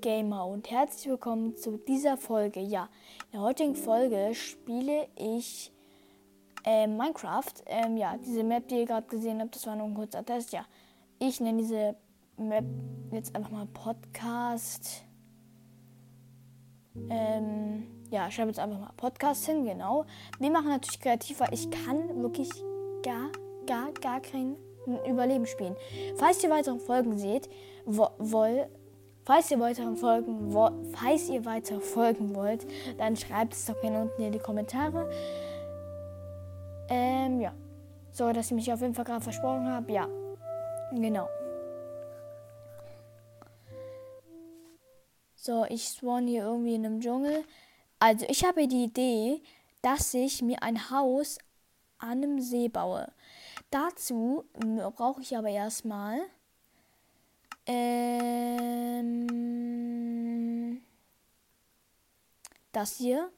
Gamer und herzlich willkommen zu dieser Folge. Ja, in der heutigen Folge spiele ich äh, Minecraft. Ähm, ja, diese Map, die ihr gerade gesehen habt, das war nur ein kurzer Test. Ja, ich nenne diese Map jetzt einfach mal Podcast. Ähm, ja, schreibe jetzt einfach mal Podcast hin, genau. Wir machen natürlich kreativ, weil ich kann wirklich gar, gar, gar kein Überleben spielen. Falls ihr weitere Folgen seht, wo, woll, falls ihr weitere Folgen, wo, falls ihr weiter folgen wollt, dann schreibt es doch gerne unten in die Kommentare. Ähm, ja. So, dass ich mich auf jeden Fall gerade versprochen habe. Ja. Genau. So, ich spawn hier irgendwie in einem Dschungel. Also, ich habe die Idee, dass ich mir ein Haus an einem See baue. Dazu brauche ich aber erstmal ähm, das hier.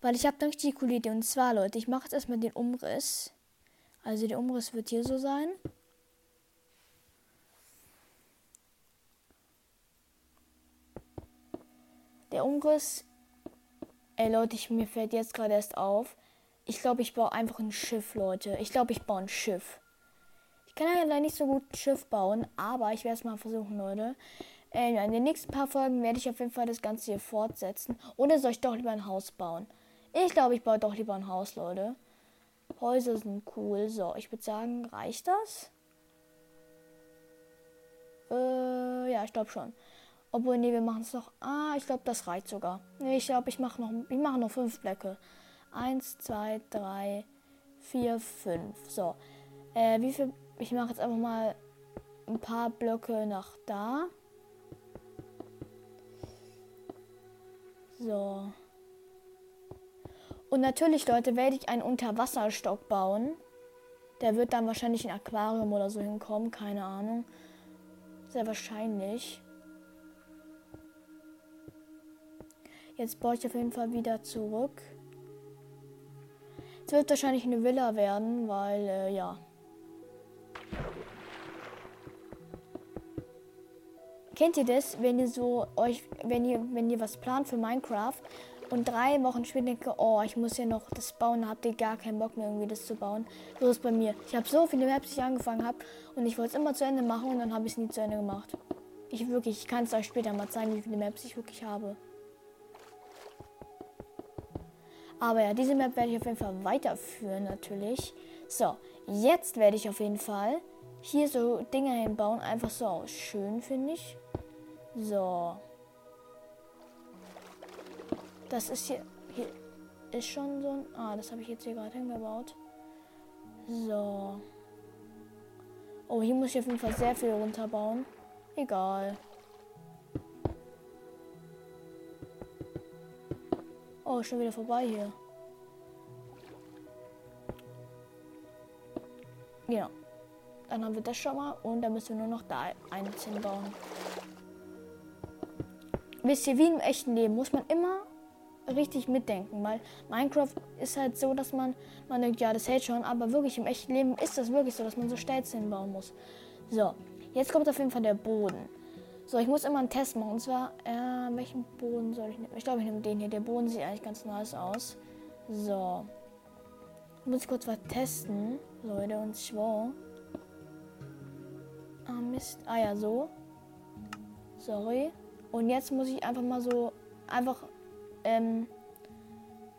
Weil ich habe eine richtig coole Idee. Und zwar, Leute, ich mache jetzt erstmal den Umriss. Also der Umriss wird hier so sein. Der Umriss. Ey Leute, ich, mir fällt jetzt gerade erst auf. Ich glaube, ich baue einfach ein Schiff, Leute. Ich glaube, ich baue ein Schiff. Ich kann ja leider nicht so gut Schiff bauen, aber ich werde es mal versuchen, Leute. Äh, in den nächsten paar Folgen werde ich auf jeden Fall das Ganze hier fortsetzen. Oder soll ich doch lieber ein Haus bauen? Ich glaube, ich baue doch lieber ein Haus, Leute. Häuser sind cool. So, ich würde sagen, reicht das? Äh, ja, ich glaube schon. Obwohl, nee, wir machen es noch. Ah, ich glaube, das reicht sogar. Nee, ich glaube, ich mache noch, ich mache noch fünf Blöcke. Eins, zwei, drei, vier, fünf. So. Äh, wie viel? Ich mache jetzt einfach mal ein paar Blöcke nach da. So. Und natürlich, Leute, werde ich einen Unterwasserstock bauen. Der wird dann wahrscheinlich ein Aquarium oder so hinkommen, keine Ahnung. Sehr wahrscheinlich. Jetzt baue ich auf jeden Fall wieder zurück. Es wird wahrscheinlich eine Villa werden, weil, äh, ja. Kennt ihr das, wenn ihr so euch, wenn ihr, wenn ihr was plant für Minecraft und drei Wochen später denke, oh, ich muss ja noch das bauen, habt ihr gar keinen Bock mehr irgendwie das zu bauen. So ist bei mir. Ich habe so viele Maps, die ich angefangen habe und ich wollte es immer zu Ende machen und dann habe ich es nie zu Ende gemacht. Ich wirklich, ich kann es euch später mal zeigen, wie viele Maps ich wirklich habe. Aber ja, diese Map werde ich auf jeden Fall weiterführen natürlich. So, jetzt werde ich auf jeden Fall hier so Dinge hinbauen. Einfach so schön, finde ich. So. Das ist hier. Hier ist schon so ein. Ah, das habe ich jetzt hier gerade hingebaut. So. Oh, hier muss ich auf jeden Fall sehr viel runterbauen. Egal. Oh, schon wieder vorbei hier. Ja. Dann haben wir das schon mal und dann müssen wir nur noch da eins hinbauen. Wisst ihr, wie im echten Leben muss man immer richtig mitdenken, weil Minecraft ist halt so, dass man, man denkt, ja, das hält schon, aber wirklich im echten Leben ist das wirklich so, dass man so Stelzen hinbauen muss. So, jetzt kommt auf jeden Fall der Boden. So, ich muss immer einen Test machen. Und zwar, äh, welchen Boden soll ich nehmen? Ich glaube, ich nehme den hier. Der Boden sieht eigentlich ganz nice aus. So. muss ich kurz was testen, Leute. Und zwar. Ah, Mist. Ah ja, so. Sorry. Und jetzt muss ich einfach mal so einfach ähm,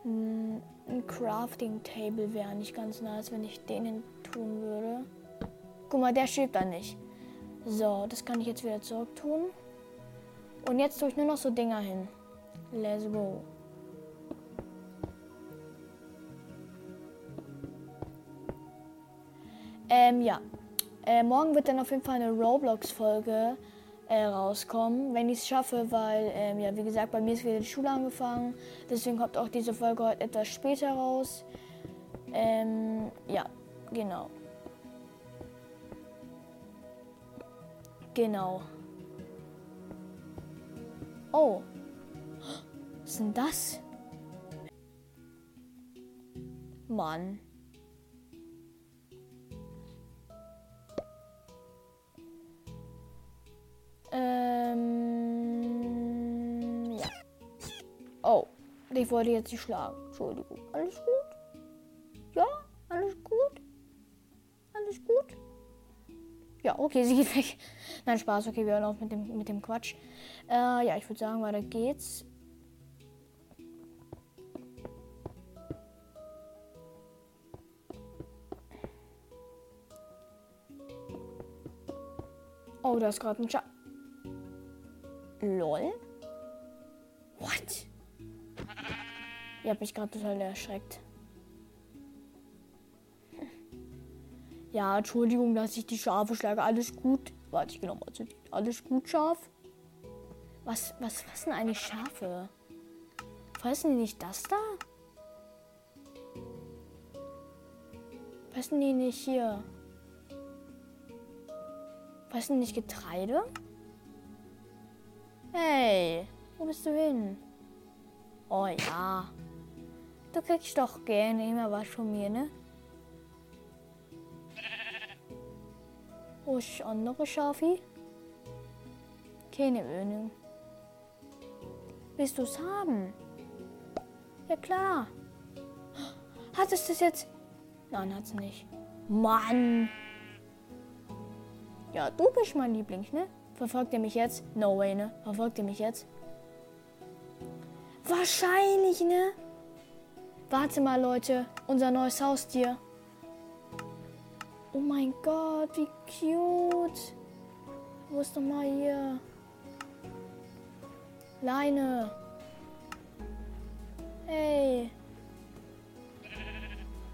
ein Crafting Table wäre nicht ganz nice, wenn ich den tun würde. Guck mal, der schiebt da nicht. So, das kann ich jetzt wieder zurück tun. Und jetzt tue ich nur noch so Dinger hin. Let's go. Ähm, ja. Äh, morgen wird dann auf jeden Fall eine Roblox-Folge äh, rauskommen, wenn ich es schaffe, weil, ähm, ja, wie gesagt, bei mir ist wieder die Schule angefangen. Deswegen kommt auch diese Folge heute etwas später raus. Ähm, ja, genau. Genau. Oh. Was ist denn das? Mann. Ähm, ja. Oh, ich wollte jetzt nicht schlagen. Entschuldigung. Alles gut? Ja, alles gut? Alles gut? Ja, okay, sie geht weg. Nein, Spaß, okay, wir hören auf mit dem, mit dem Quatsch. Äh, ja, ich würde sagen, weiter geht's. Oh, da ist gerade ein Schatten. LOL? What? Ihr habt mich gerade total erschreckt. Ja, Entschuldigung, dass ich die Schafe schlage. Alles gut. Warte, ich genau mal zu Alles gut, Schaf? Was, was, sind eigentlich Schafe? Fressen die nicht das da? Fressen die nicht hier? Fressen die nicht Getreide? Hey, wo bist du hin? Oh ja. Du kriegst doch gerne immer was von mir, ne? Wo ist andere Schafi? Keine Ahnung. Willst du es haben? Ja klar. Hat es das jetzt? Nein, hat es nicht. Mann. Ja, du bist mein Liebling, ne? Verfolgt ihr mich jetzt? No way, ne? Verfolgt ihr mich jetzt? Wahrscheinlich, ne? Warte mal, Leute. Unser neues Haustier. Oh mein Gott, wie cute. Wo ist doch mal hier? Leine. Hey.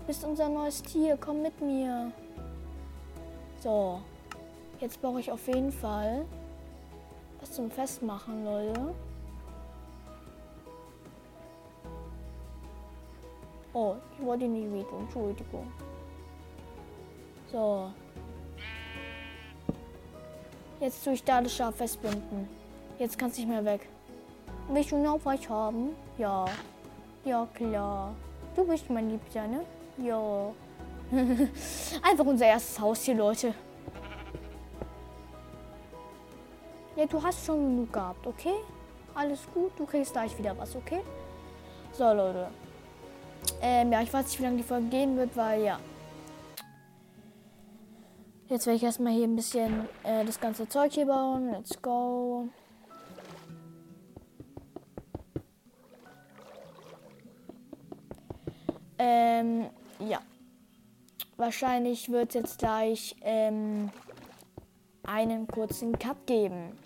Bist unser neues Tier. Komm mit mir. So. Jetzt brauche ich auf jeden Fall was zum Festmachen, Leute. Oh, ich wollte nicht wehtun. Entschuldigung. So. Jetzt tue ich da das Schaf festbinden. Jetzt kannst du nicht mehr weg. Willst du noch was haben? Ja. Ja, klar. Du bist mein Liebster, ne? Ja. Einfach unser erstes Haus hier, Leute. Ja, du hast schon genug gehabt, okay? Alles gut, du kriegst gleich wieder was, okay? So, Leute. Ähm, ja, ich weiß nicht, wie lange die Folge gehen wird, weil ja, Jetzt werde ich erstmal hier ein bisschen äh, das ganze Zeug hier bauen. Let's go. Ähm, ja. Wahrscheinlich wird es jetzt gleich ähm, einen kurzen Cut geben.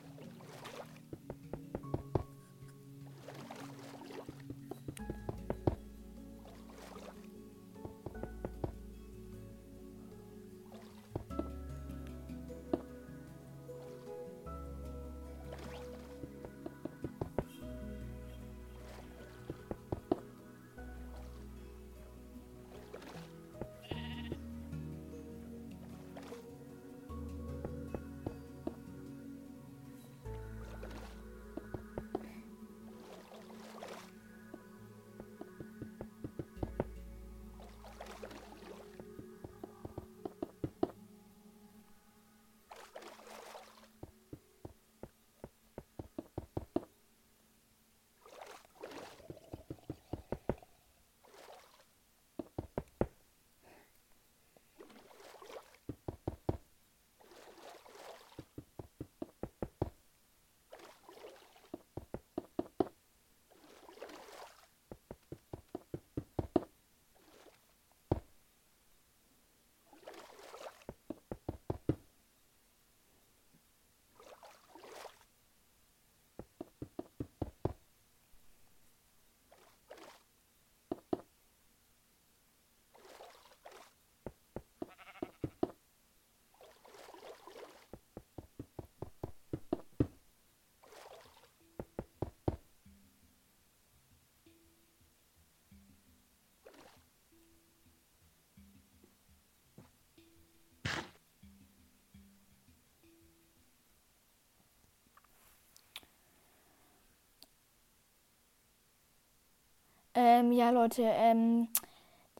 Ähm, ja, Leute, ähm,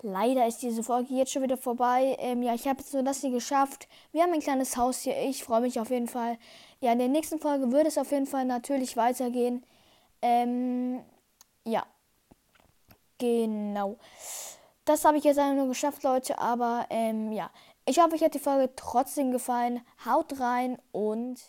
leider ist diese Folge jetzt schon wieder vorbei. Ähm, ja, ich habe jetzt nur das hier geschafft. Wir haben ein kleines Haus hier. Ich freue mich auf jeden Fall. Ja, in der nächsten Folge wird es auf jeden Fall natürlich weitergehen. Ähm, ja. Genau. Das habe ich jetzt einfach nur geschafft, Leute. Aber ähm, ja, ich hoffe, euch hat die Folge trotzdem gefallen. Haut rein und...